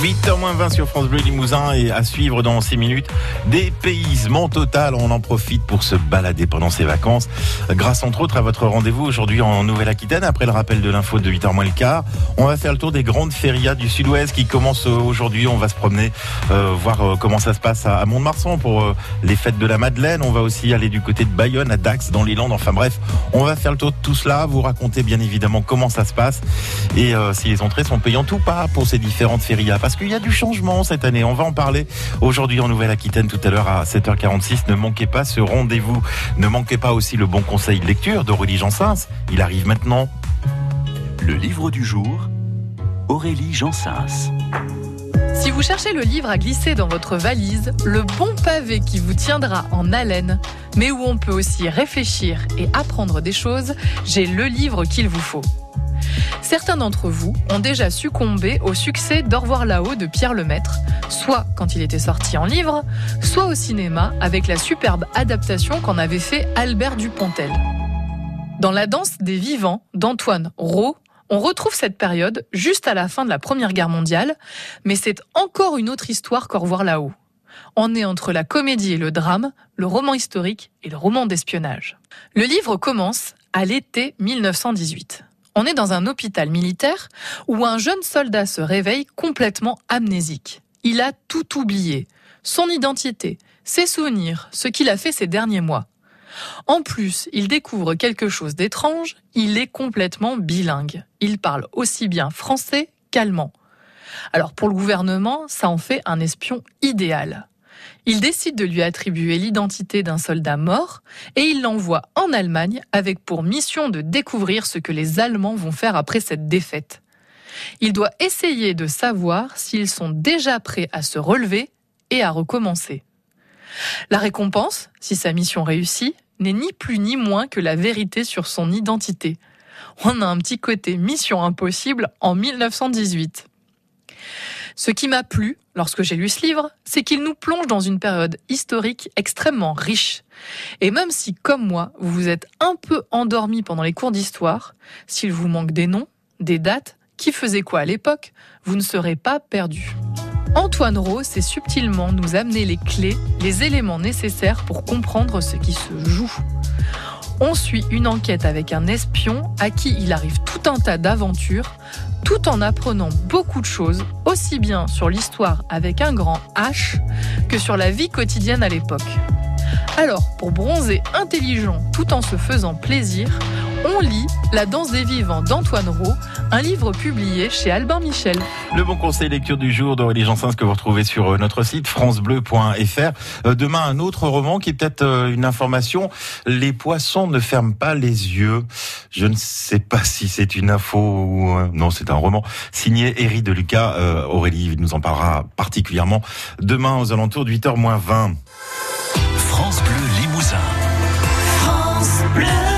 8h20 sur France Bleu Limousin et à suivre dans 6 minutes des total. On en profite pour se balader pendant ces vacances grâce entre autres à votre rendez-vous aujourd'hui en Nouvelle-Aquitaine après le rappel de l'info de 8h moins le quart. On va faire le tour des grandes férias du sud-ouest qui commencent aujourd'hui. On va se promener, euh, voir euh, comment ça se passe à, Mont-de-Marsan pour euh, les fêtes de la Madeleine. On va aussi aller du côté de Bayonne, à Dax, dans les Landes. Enfin bref, on va faire le tour de tout cela, vous raconter bien évidemment comment ça se passe et si les entrées sont payantes ou pas pour ces différentes férias parce qu'il y a du changement cette année. On va en parler aujourd'hui en Nouvelle-Aquitaine tout à l'heure à 7h46. Ne manquez pas ce rendez-vous. Ne manquez pas aussi le bon conseil de lecture d'Aurélie Jansens. Il arrive maintenant. Le livre du jour, Aurélie Jansens. Si vous cherchez le livre à glisser dans votre valise, le bon pavé qui vous tiendra en haleine, mais où on peut aussi réfléchir et apprendre des choses, j'ai le livre qu'il vous faut. Certains d'entre vous ont déjà succombé au succès d'Au revoir là-haut de Pierre Lemaître, soit quand il était sorti en livre, soit au cinéma avec la superbe adaptation qu'en avait fait Albert Dupontel. Dans La danse des vivants d'Antoine Rau, on retrouve cette période juste à la fin de la Première Guerre mondiale, mais c'est encore une autre histoire qu'Au revoir là-haut. On est entre la comédie et le drame, le roman historique et le roman d'espionnage. Le livre commence à l'été 1918. On est dans un hôpital militaire où un jeune soldat se réveille complètement amnésique. Il a tout oublié. Son identité, ses souvenirs, ce qu'il a fait ces derniers mois. En plus, il découvre quelque chose d'étrange, il est complètement bilingue. Il parle aussi bien français qu'allemand. Alors pour le gouvernement, ça en fait un espion idéal. Il décide de lui attribuer l'identité d'un soldat mort et il l'envoie en Allemagne avec pour mission de découvrir ce que les Allemands vont faire après cette défaite. Il doit essayer de savoir s'ils sont déjà prêts à se relever et à recommencer. La récompense, si sa mission réussit, n'est ni plus ni moins que la vérité sur son identité. On a un petit côté mission impossible en 1918. Ce qui m'a plu lorsque j'ai lu ce livre, c'est qu'il nous plonge dans une période historique extrêmement riche. Et même si, comme moi, vous vous êtes un peu endormi pendant les cours d'histoire, s'il vous manque des noms, des dates, qui faisait quoi à l'époque, vous ne serez pas perdu. Antoine Rose sait subtilement nous amener les clés, les éléments nécessaires pour comprendre ce qui se joue. On suit une enquête avec un espion à qui il arrive tout un tas d'aventures, tout en apprenant beaucoup de choses, aussi bien sur l'histoire avec un grand H que sur la vie quotidienne à l'époque. Alors, pour bronzer intelligent tout en se faisant plaisir, on lit La danse des vivants d'Antoine Roux, un livre publié chez Albin Michel. Le bon conseil lecture du jour d'Aurélie Jansens que vous retrouvez sur euh, notre site francebleu.fr. Euh, demain, un autre roman qui est peut-être euh, une information. Les poissons ne ferment pas les yeux. Je ne sais pas si c'est une info ou... Non, c'est un roman signé Éric de Lucas. Aurélie nous en parlera particulièrement demain aux alentours de 8h20. France Bleu Limousin. France Bleu.